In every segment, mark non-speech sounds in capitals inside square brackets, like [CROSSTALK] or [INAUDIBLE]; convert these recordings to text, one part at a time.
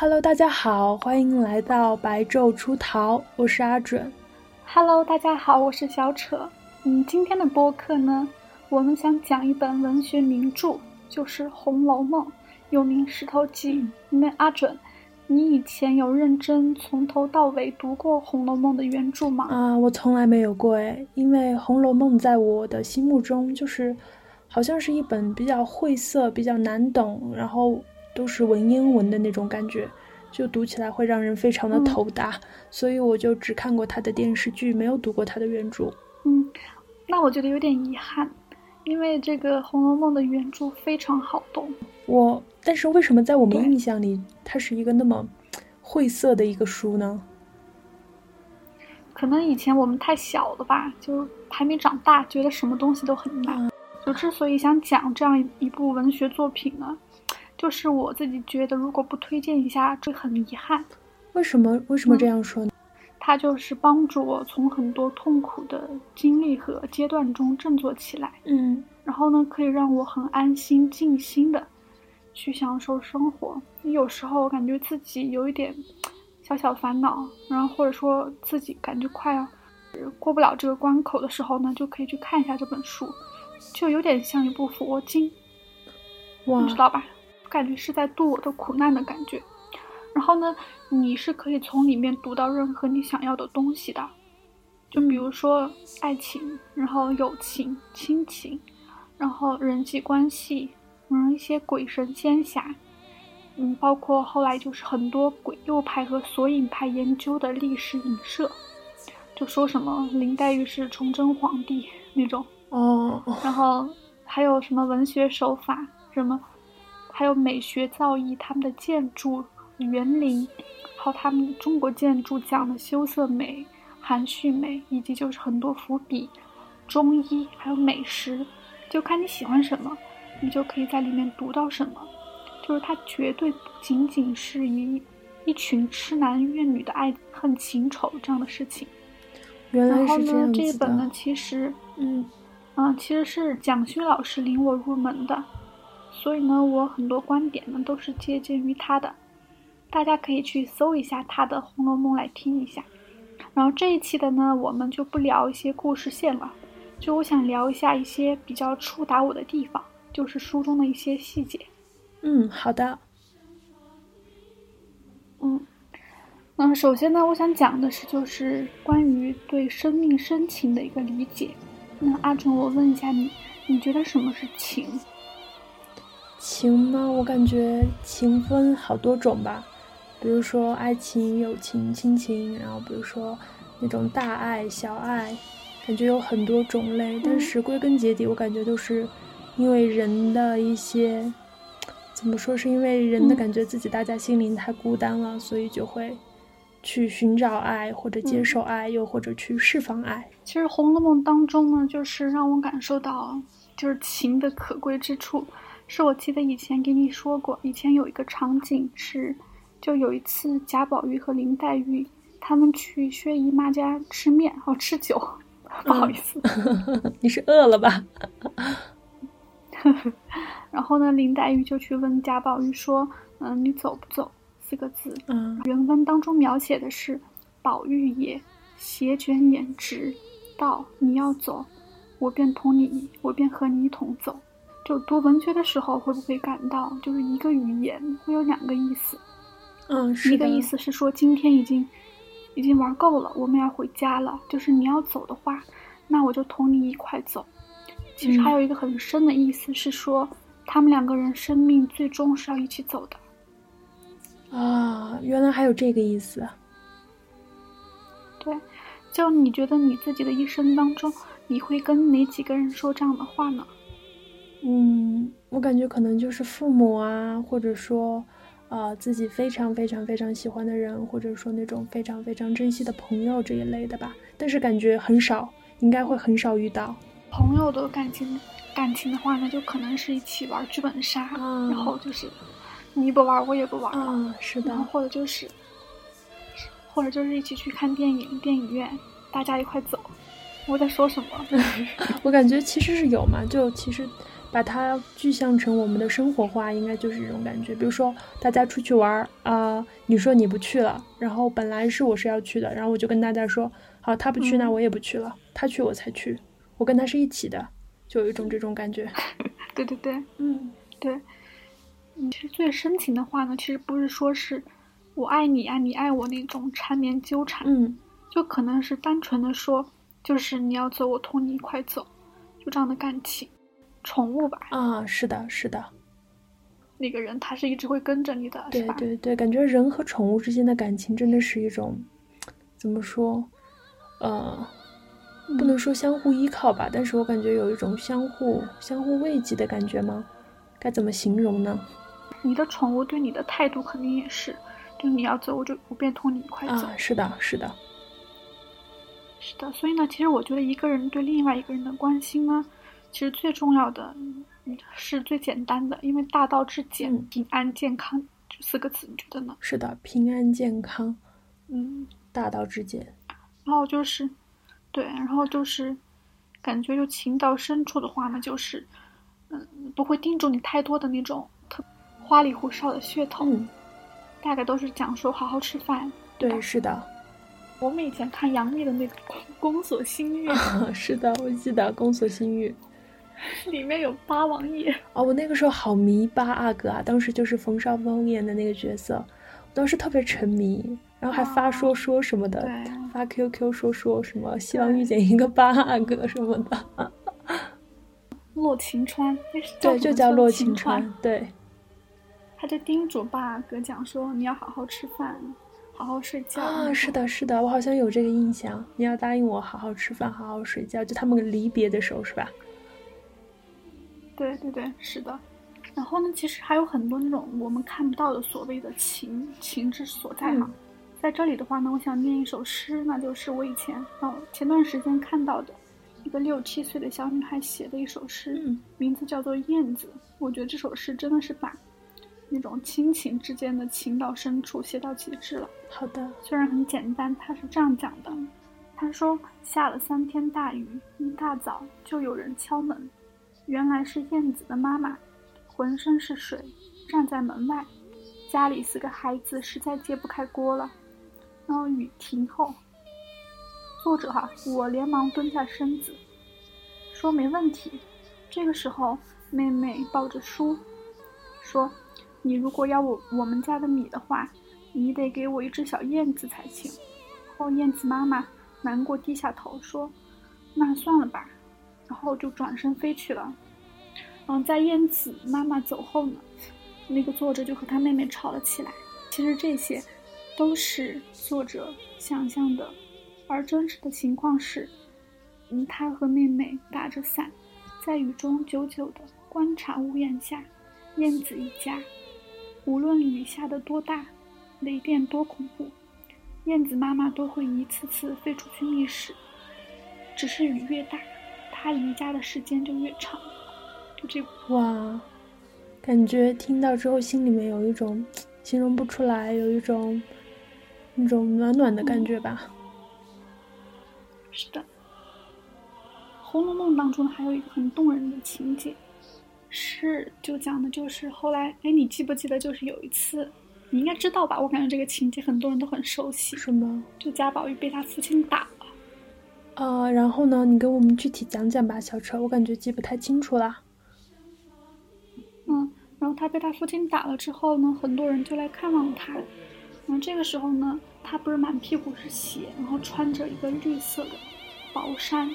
Hello，大家好，欢迎来到白昼出逃，我是阿准。Hello，大家好，我是小扯。嗯，今天的播客呢，我们想讲一本文学名著，就是《红楼梦》，又名《石头记》。那阿准，你以前有认真从头到尾读过《红楼梦》的原著吗？啊，我从来没有过诶，因为《红楼梦》在我的心目中就是，好像是一本比较晦涩、比较难懂，然后都是文言文的那种感觉，就读起来会让人非常的头大，所以我就只看过他的电视剧，没有读过他的原著。嗯，那我觉得有点遗憾。因为这个《红楼梦》的原著非常好懂，我但是为什么在我们印象里，它是一个那么晦涩的一个书呢？可能以前我们太小了吧，就还没长大，觉得什么东西都很难。就之所以想讲这样一部文学作品呢，就是我自己觉得，如果不推荐一下，这很遗憾。为什么？为什么这样说呢？它就是帮助我从很多痛苦的经历和阶段中振作起来，嗯，然后呢，可以让我很安心、静心的去享受生活。有时候感觉自己有一点小小烦恼，然后或者说自己感觉快要过不了这个关口的时候呢，就可以去看一下这本书，就有点像一部佛经，你知道吧？感觉是在度我的苦难的感觉。然后呢，你是可以从里面读到任何你想要的东西的，就比如说爱情，然后友情、亲情，然后人际关系，嗯，一些鬼神仙侠，嗯，包括后来就是很多鬼右派和索引派研究的历史影射，就说什么林黛玉是崇祯皇帝那种哦，然后还有什么文学手法，什么，还有美学造诣，他们的建筑。园林，还有他们中国建筑讲的羞涩美、含蓄美，以及就是很多伏笔、中医还有美食，就看你喜欢什么，你就可以在里面读到什么。就是它绝对不仅仅是一一群痴男怨女的爱恨情仇这样的事情。原来是这样这一本呢，其实，嗯，嗯，其实是蒋勋老师领我入门的，所以呢，我很多观点呢都是借鉴于他的。大家可以去搜一下他的《红楼梦》来听一下，然后这一期的呢，我们就不聊一些故事线了，就我想聊一下一些比较触达我的地方，就是书中的一些细节。嗯，好的。嗯，那首先呢，我想讲的是就是关于对生命深情的一个理解。那阿纯，我问一下你，你觉得什么是情？情呢？我感觉情分好多种吧。比如说爱情、友情、亲情，然后比如说那种大爱、小爱，感觉有很多种类。但是归根结底，我感觉都是因为人的一些怎么说？是因为人的感觉自己大家心灵太孤单了，所以就会去寻找爱，或者接受爱，又或者去释放爱。其实《红楼梦》当中呢，就是让我感受到就是情的可贵之处。是我记得以前给你说过，以前有一个场景是。就有一次，贾宝玉和林黛玉他们去薛姨妈家吃面，哦，吃酒，不好意思，[LAUGHS] 你是饿了吧？[LAUGHS] 然后呢，林黛玉就去问贾宝玉说：“嗯，你走不走？”四个字。嗯，原文当中描写的是：“宝玉也斜卷眼直，道：你要走，我便同你，我便和你一同走。”就读文学的时候，会不会感到，就是一个语言会有两个意思？嗯，一个意思是说今天已经，已经玩够了，我们要回家了。就是你要走的话，那我就同你一块走。其实还有一个很深的意思是说，他们两个人生命最终是要一起走的。啊，原来还有这个意思。对，就你觉得你自己的一生当中，你会跟哪几个人说这样的话呢？嗯，我感觉可能就是父母啊，或者说。呃，自己非常非常非常喜欢的人，或者说那种非常非常珍惜的朋友这一类的吧，但是感觉很少，应该会很少遇到朋友的感情。感情的话那，就可能是一起玩剧本杀，然后就是你不玩我也不玩了，是的，或者就是，或者就是一起去看电影，电影院大家一块走。我在说什么？[LAUGHS] 我感觉其实是有嘛，就其实把它具象成我们的生活化，应该就是这种感觉。比如说，大家出去玩啊，你说你不去了，然后本来是我是要去的，然后我就跟大家说，好，他不去，那我也不去了，他去我才去，我跟他是一起的，就有一种这种感觉。[LAUGHS] 对对对，嗯，对。其实最深情的话呢，其实不是说是我爱你啊，你爱我那种缠绵纠缠，嗯，就可能是单纯的说，就是你要走，我同你一块走，就这样的感情。宠物吧，啊，是的，是的，那个人他是一直会跟着你的，对对对，感觉人和宠物之间的感情真的是一种，怎么说，呃，不能说相互依靠吧，但是我感觉有一种相互相互慰藉的感觉吗？该怎么形容呢？你的宠物对你的态度肯定也是，就你要走，我就我便同你一块走，是的，是的，是的，所以呢，其实我觉得一个人对另外一个人的关心呢。其实最重要的，是最简单的，因为大道至简，平安健康这四个字，你觉得呢？是的，平安健康，嗯，大道至简。然后就是，对，然后就是，感觉就情到深处的话呢，就是，嗯，不会盯住你太多的那种特花里胡哨的噱头，嗯，大概都是讲说好好吃饭。对，是的。我们以前看杨幂的那个《宫锁心玉》，[LAUGHS] 是的，我记得《宫锁心玉》。[LAUGHS] 里面有八王爷哦，我那个时候好迷八阿哥啊，当时就是冯绍峰演的那个角色，我当时特别沉迷，然后还发说说什么的，发 QQ 说说什么希望遇见一个八阿哥什么的。洛晴川，对，就叫洛晴川，对。他就叮嘱八阿哥讲说：“你要好好吃饭，好好睡觉。”啊，是的，是的，我好像有这个印象。你要答应我好好吃饭，好好睡觉，就他们离别的时候，是吧？对对对，是的。然后呢，其实还有很多那种我们看不到的所谓的情情之所在嘛。在这里的话呢，我想念一首诗，那就是我以前哦前段时间看到的一个六七岁的小女孩写的一首诗，名字叫做《燕子》。我觉得这首诗真的是把那种亲情之间的情到深处写到极致了。好的，虽然很简单，他是这样讲的：他说下了三天大雨，一大早就有人敲门。原来是燕子的妈妈，浑身是水，站在门外。家里四个孩子实在揭不开锅了。然后雨停后，作者哈，我连忙蹲下身子，说没问题。这个时候，妹妹抱着书，说：“你如果要我我们家的米的话，你得给我一只小燕子才行。”后燕子妈妈难过低下头说：“那算了吧。”然后就转身飞去了。嗯，在燕子妈妈走后呢，那个作者就和他妹妹吵了起来。其实这些，都是作者想象的，而真实的情况是，嗯，他和妹妹打着伞，在雨中久久的观察屋檐下燕子一家。无论雨下的多大，雷电多恐怖，燕子妈妈都会一次次飞出去觅食。只是雨越大。他离家的时间就越长，就这哇，感觉听到之后心里面有一种形容不出来，有一种那种暖暖的感觉吧。是的，《红楼梦》当中还有一个很动人的情节，是就讲的就是后来，哎，你记不记得就是有一次，你应该知道吧？我感觉这个情节很多人都很熟悉。什么？就贾宝玉被他父亲打。呃，然后呢，你给我们具体讲讲吧，小车，我感觉记不太清楚了。嗯，然后他被他父亲打了之后呢，很多人就来看望他。然后这个时候呢，他不是满屁股是血，然后穿着一个绿色的薄衫。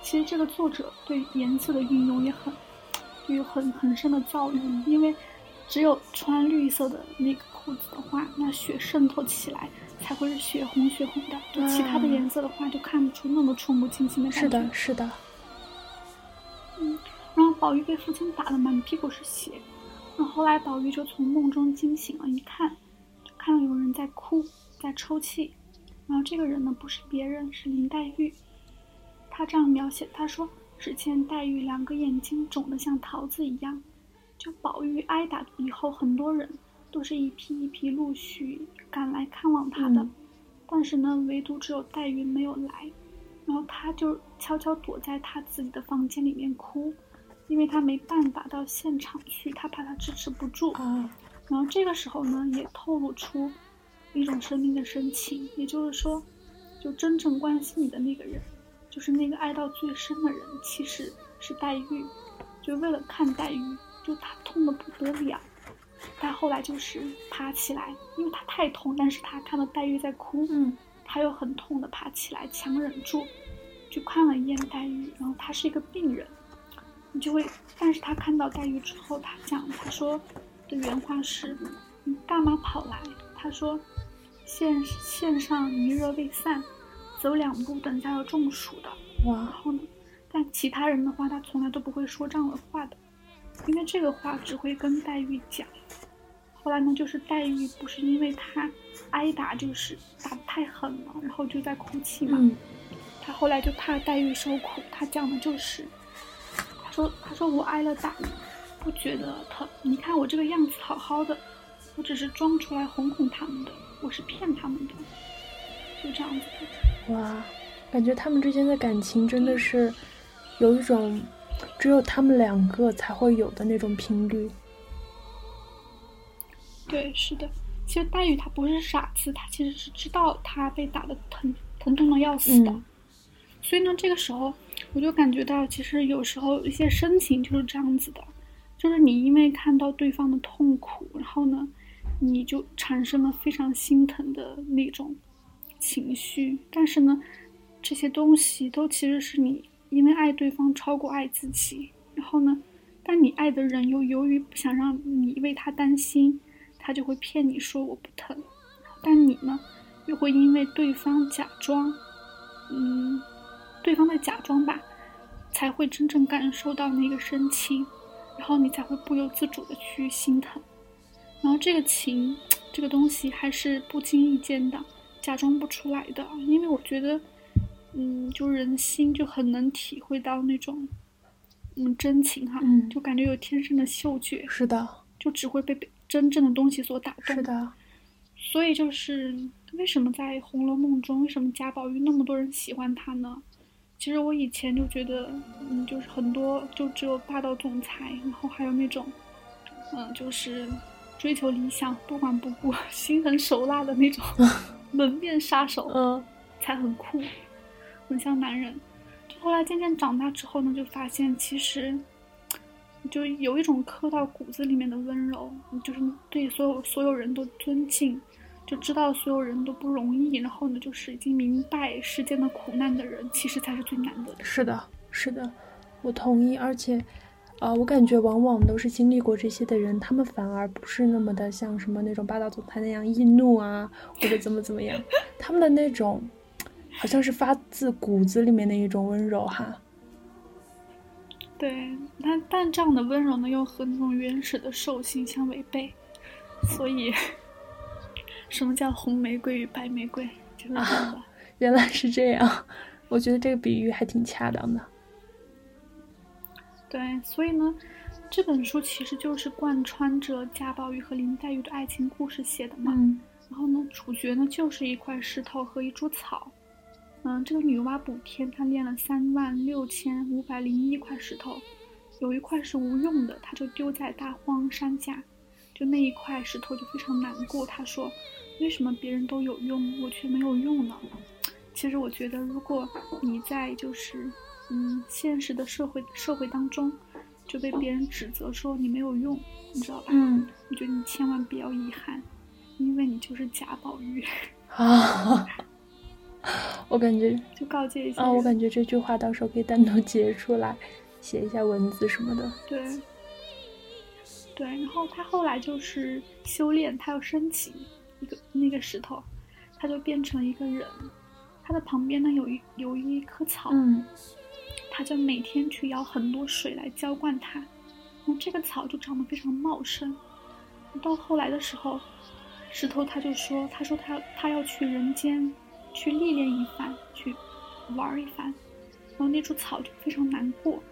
其实这个作者对颜色的运用也很有很很深的造诣，因为只有穿绿色的那个裤子的话，那血渗透起来。才会是血红血红的，就其他的颜色的话，就看不出那么触目惊心的感觉。是的，是的。嗯，然后宝玉被父亲打得满屁股是血，那后后来宝玉就从梦中惊醒了，一看，就看到有人在哭，在抽泣。然后这个人呢，不是别人，是林黛玉。他这样描写，他说：“只见黛玉两个眼睛肿得像桃子一样。”就宝玉挨打以后，很多人。都是一批一批陆续赶来看望他的，但是呢，唯独只有黛玉没有来，然后他就悄悄躲在他自己的房间里面哭，因为他没办法到现场去，他怕他支持不住。啊，然后这个时候呢，也透露出一种生命的深情，也就是说，就真正关心你的那个人，就是那个爱到最深的人，其实是黛玉。就为了看黛玉，就他痛的不得了，他后来就是爬起来，因为他太痛，但是他看到黛玉在哭，嗯他又很痛的爬起来，强忍住，去看了一眼黛玉。然后他是一个病人，你就会，但是他看到黛玉之后，他讲，他说的原话是：“嗯大妈跑来，他说线线上余热未散，走两步，等下要中暑的。”然，后呢，但其他人的话，他从来都不会说这样的话的，因为这个话只会跟黛玉讲。后来呢，就是黛玉不是因为他挨打，就是打得太狠了，然后就在哭泣嘛。嗯他后来就怕黛玉受苦，他讲的就是，他说他说我挨了打，不觉得疼。你看我这个样子好好的，我只是装出来哄哄他们的，我是骗他们的，就这样子。哇，感觉他们之间的感情真的是有一种只有他们两个才会有的那种频率。对，是的。其实黛玉她不是傻子，她其实是知道她被打的疼疼痛的要死的。嗯所以呢，这个时候我就感觉到，其实有时候一些深情就是这样子的，就是你因为看到对方的痛苦，然后呢，你就产生了非常心疼的那种情绪。但是呢，这些东西都其实是你因为爱对方超过爱自己，然后呢，但你爱的人又由于不想让你为他担心，他就会骗你说我不疼，但你呢，又会因为对方假装，嗯，对方的假装吧，才会真正感受到那个深情，然后你才会不由自主的去心疼。然后这个情，这个东西还是不经意间的，假装不出来的。因为我觉得，嗯，就人心就很能体会到那种，嗯，真情哈，嗯就感觉有天生的嗅觉，是的，就只会被被真正的东西所打动。是的，所以就是为什么在《红楼梦》中，为什么贾宝玉那么多人喜欢他呢？其实我以前就觉得，嗯，就是很多就只有霸道总裁，然后还有那种，嗯，就是追求理想、不管不顾、[LAUGHS] 心狠手辣的那种 [LAUGHS] 门面杀手，嗯才很酷，很像男人。就后来渐渐长大之后呢，就发现其实就有一种刻到骨子里面的温柔，就是对所有所有人都尊敬，就知道所有人都不容易，然后呢，就是已经明白世间的苦难的人，其实才是最难得的。是的，是的，我同意。而且，呃，我感觉往往都是经历过这些的人，他们反而不是那么的像什么那种霸道总裁那样易怒啊，或者怎么怎么样，他们的那种好像是发自骨子里面的一种温柔哈。对，但但这样的温柔呢，又和那种原始的兽性相违背，所以，什么叫红玫瑰与白玫瑰？就是这样的。原来是这样，我觉得这个比喻还挺恰当的。对，所以呢，这本书其实就是贯穿着贾宝玉和林黛玉的爱情故事写的嘛。嗯然后呢，主角呢就是一块石头和一株草。嗯，这个女娲补天，她炼了三万六千五百零一块石头，有一块是无用的，她就丢在大荒山下。就那一块石头就非常难过，她说：“为什么别人都有用，我却没有用呢？”其实我觉得，如果你在就是嗯现实的社会社会当中就被别人指责说你没有用，你知道吧？嗯我觉得你千万不要遗憾，因为你就是贾宝玉。啊，[LAUGHS] [LAUGHS] [LAUGHS] 我感觉就告诫一下啊，我感觉这句话到时候可以单独截出来，写一下文字什么的。对，对，然后他后来就是修炼，他要升起一个那个石头，他就变成了一个人。他的旁边呢有一有一棵草，嗯他就每天去舀很多水来浇灌它，然后这个草就长得非常茂盛。到后来的时候，石头他就说，他说他他要去人间去历练一番，去玩儿一番，然后那株草就非常难过，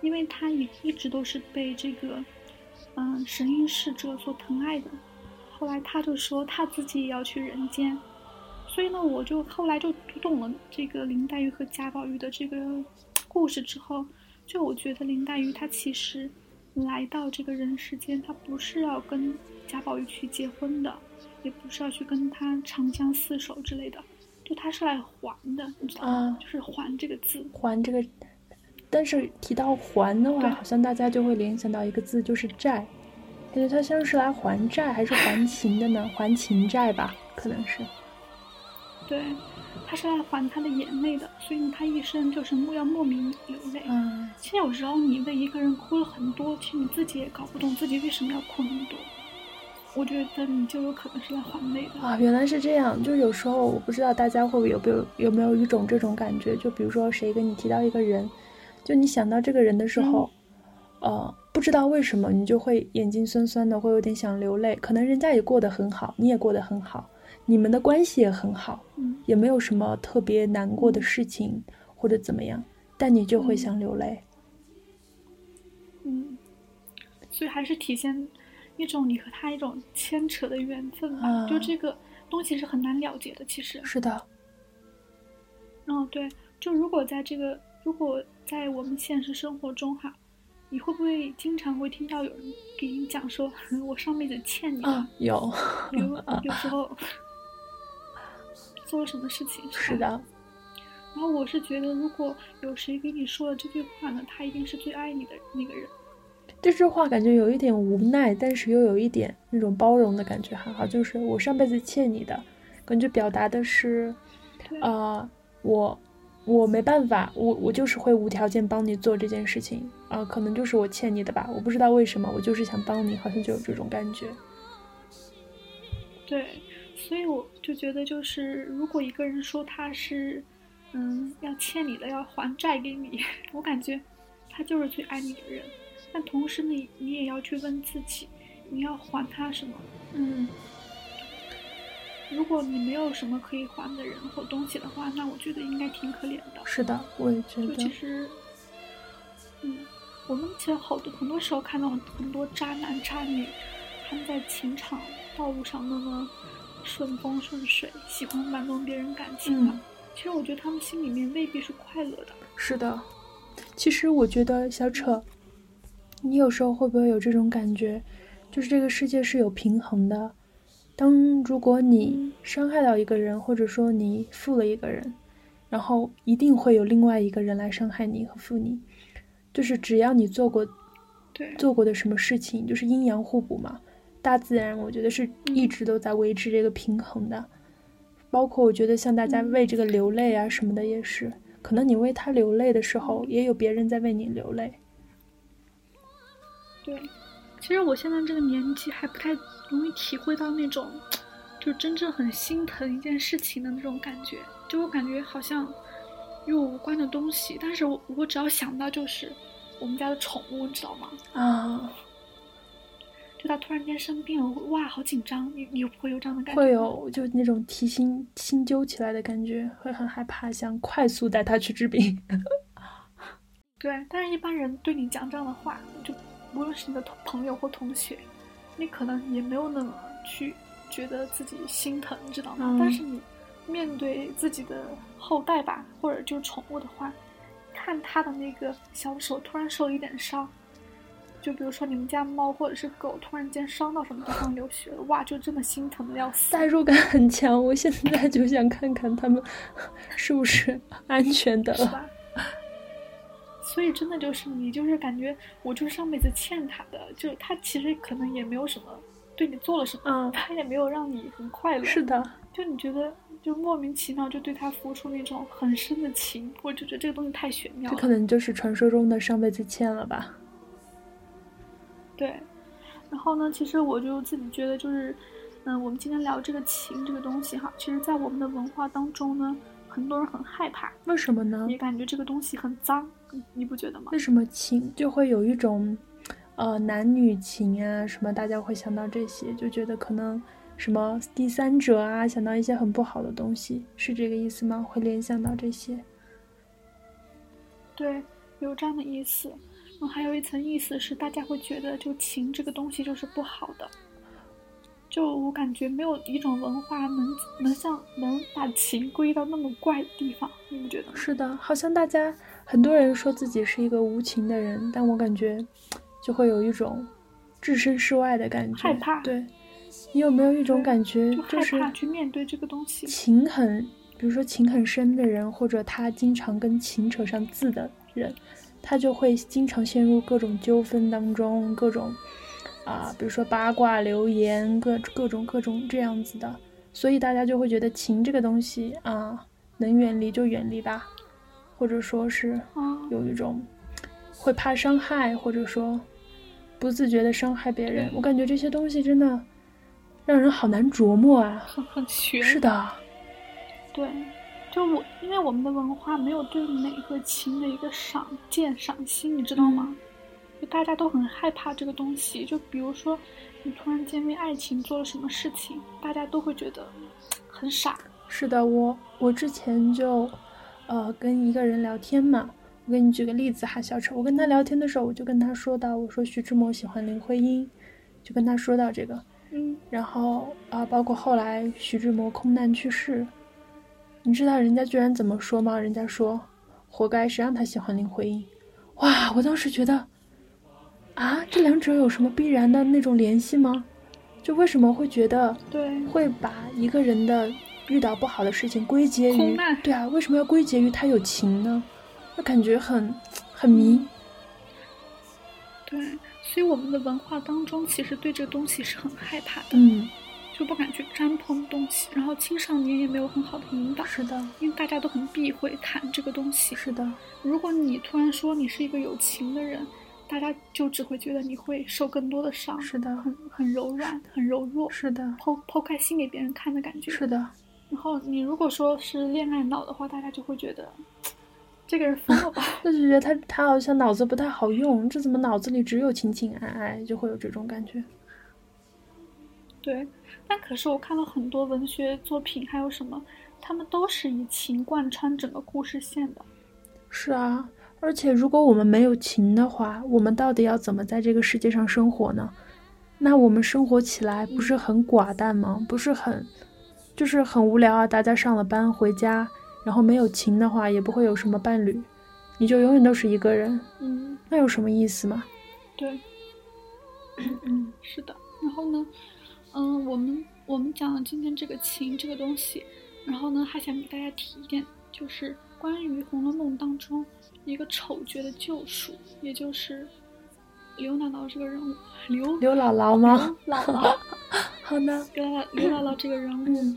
因为他一一直都是被这个嗯神瑛侍者所疼爱的。后来他就说他自己也要去人间，所以呢，我就后来就读懂了这个林黛玉和贾宝玉的这个故事之后，就我觉得林黛玉她其实来到这个人世间，她不是要跟贾宝玉去结婚的，也不是要去跟他长相厮守之类的，就他是来还的，你知道吗？就是“还”这个字，还这个。但是提到还的话，好像大家就会联想到一个字，就是债。感觉他像是来还债还是还情的呢？[LAUGHS] 还情债吧，可能是。对。他是来还他的眼泪的，所以呢，他一生就是莫要莫名流泪。嗯，其实有时候你为一个人哭了很多，其实你自己也搞不懂自己为什么要哭那么多。我觉得你就有可能是来还泪的啊。原来是这样，就有时候我不知道大家会不会有没有有没有一种这种感觉，就比如说谁跟你提到一个人，就你想到这个人的时候，呃，不知道为什么你就会眼睛酸酸的，会有点想流泪。可能人家也过得很好，你也过得很好。你们的关系也很好，嗯，也没有什么特别难过的事情或者怎么样，但你就会想流泪，嗯，所以还是体现一种你和他一种牵扯的缘分吧，就这个东西是很难了结的，其实是的，嗯，对，就如果在这个，如果在我们现实生活中哈，你会不会经常会听到有人给你讲说，我上辈子欠你的，有，有 [LAUGHS] 有时候。做了什么事情？是的。然后我是觉得，如果有谁给你说了这句话呢，他一定是最爱你的那个人。这句话感觉有一点无奈，但是又有一点那种包容的感觉，哈哈，就是我上辈子欠你的，感觉表达的是，啊，我我没办法，我我就是会无条件帮你做这件事情啊，可能就是我欠你的吧，我不知道为什么，我就是想帮你，好像就有这种感觉。对。所以我就觉得，就是如果一个人说他是，嗯，要欠你的，要还债给你，[LAUGHS] 我感觉他就是最爱你的人。但同时呢，你也要去问自己，你要还他什么？嗯，如果你没有什么可以还的人或东西的话，那我觉得应该挺可怜的。是的，我也觉得。就其实，嗯，我们其实好多很多时候看到很多渣男渣女，他们在情场道路上那么。顺风顺水，喜欢玩弄别人感情嘛，其实我觉得他们心里面未必是快乐的。是的，其实我觉得小扯，你有时候会不会有这种感觉，就是这个世界是有平衡的。当如果你伤害到一个人，或者说你负了一个人，然后一定会有另外一个人来伤害你和负你，就是只要你做过，对，做过的什么事情，就是阴阳互补嘛。大自然，我觉得是一直都在维持这个平衡的，包括我觉得像大家为这个流泪啊什么的也是，可能你为他流泪的时候，也有别人在为你流泪。对，其实我现在这个年纪还不太容易体会到那种，就真正很心疼一件事情的那种感觉，就我感觉好像与我无关的东西，但是我我只要想到就是我们家的宠物，你知道吗？啊。就它突然间生病了，哇，好紧张！你你有不会有这样的感觉？会有，就那种提心心揪起来的感觉，会很害怕，想快速带它去治病。[LAUGHS] 对，但是一般人对你讲这样的话，就无论是你的朋友或同学，你可能也没有那么去觉得自己心疼，你知道吗？但是你面对自己的后代吧，或者就是宠物的话，看它的那个小手突然受了一点伤。就比如说你们家猫或者是狗突然间伤到什么地方流血了，哇，就真的心疼的要死。代入感很强，我现在就想看看它们 [LAUGHS] 是不是安全的。是吧？所以真的就是你就是感觉我就是上辈子欠他的，就他其实可能也没有什么对你做了什么，嗯，他也没有让你很快乐。是的，就你觉得就莫名其妙就对他付出那种很深的情，我就觉得这个东西太玄妙了。这可能就是传说中的上辈子欠了吧。对，然后呢？其实我就自己觉得，就是，嗯，我们今天聊这个情这个东西哈，其实，在我们的文化当中呢，很多人很害怕。为什么呢？也感觉这个东西很脏，你不觉得吗？为什么情就会有一种，呃，男女情啊什么，大家会想到这些，就觉得可能什么第三者啊，想到一些很不好的东西，是这个意思吗？会联想到这些？对，有这样的意思。然后还有一层意思是，大家会觉得就情这个东西就是不好的。就我感觉没有一种文化能能像能把情归到那么怪的地方，你不觉得吗？是的，好像大家很多人说自己是一个无情的人，但我感觉就会有一种置身事外的感觉，害怕。对，你有没有一种感觉，就是去面对这个东西？情很，比如说情很深的人，或者他经常跟情扯上字的人，他就会经常陷入各种纠纷当中，各种。啊，比如说八卦流言，各各种各种这样子的，所以大家就会觉得情这个东西啊，能远离就远离吧，或者说是有一种会怕伤害，或者说不自觉的伤害别人。我感觉这些东西真的让人好难琢磨啊，很很悬。是的，对，就我因为我们的文化没有对美和情的一个赏鉴赏心，你知道吗？就大家都很害怕这个东西，就比如说，你突然间为爱情做了什么事情，大家都会觉得很傻。是的，我我之前就，呃，跟一个人聊天嘛，我给你举个例子哈，小丑，我跟他聊天的时候，我就跟他说到，我说徐志摩喜欢林徽因，就跟他说到这个，嗯，然后啊，包括后来徐志摩空难去世，你知道人家居然怎么说吗？人家说，活该，谁让他喜欢林徽因？哇，我当时觉得。啊，这两者有什么必然的那种联系吗？就为什么会觉得对，会把一个人的遇到不好的事情归结于对啊？为什么要归结于他有情呢？那感觉很很迷。对，所以我们的文化当中其实对这个东西是很害怕的，嗯，就不敢去沾碰东西。然后青少年也没有很好的引导，是的，因为大家都很避讳谈这个东西。是的，如果你突然说你是一个有情的人。大家就只会觉得你会受更多的伤，是的，很很柔软，很柔弱，是的，剖剖开心给别人看的感觉，是的。然后你如果说是恋爱脑的话，大家就会觉得这个人疯了吧？[LAUGHS] 那就觉得他他好像脑子不太好用，这怎么脑子里只有情情爱爱，就会有这种感觉。[LAUGHS] 对，但可是我看了很多文学作品，还有什么，他们都是以情贯穿整个故事线的。是啊。而且，如果我们没有情的话，我们到底要怎么在这个世界上生活呢？那我们生活起来不是很寡淡吗？不是很，就是很无聊啊！大家上了班回家，然后没有情的话，也不会有什么伴侣，你就永远都是一个人。嗯，那有什么意思吗？对，[COUGHS] 嗯，是的。然后呢，嗯，我们我们讲了今天这个情这个东西，然后呢，还想给大家提一点，就是关于《红楼梦》当中。一个丑角的救赎，也就是刘姥姥这个人物，刘刘姥姥吗？姥姥，[LAUGHS] 好的，[LAUGHS] 刘姥刘姥姥这个人物，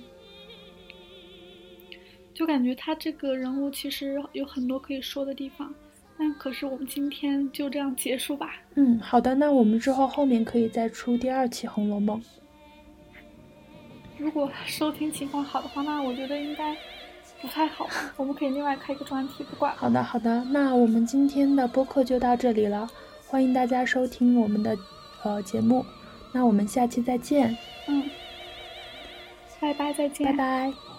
就感觉他这个人物其实有很多可以说的地方，但可是我们今天就这样结束吧。嗯，好的，那我们之后后面可以再出第二期《红楼梦》。如果收听情况好的话，那我觉得应该。不太好，我们可以另外开一个专题，不管。好的，好的，那我们今天的播客就到这里了，欢迎大家收听我们的呃节目，那我们下期再见。嗯，拜拜，再见，拜拜。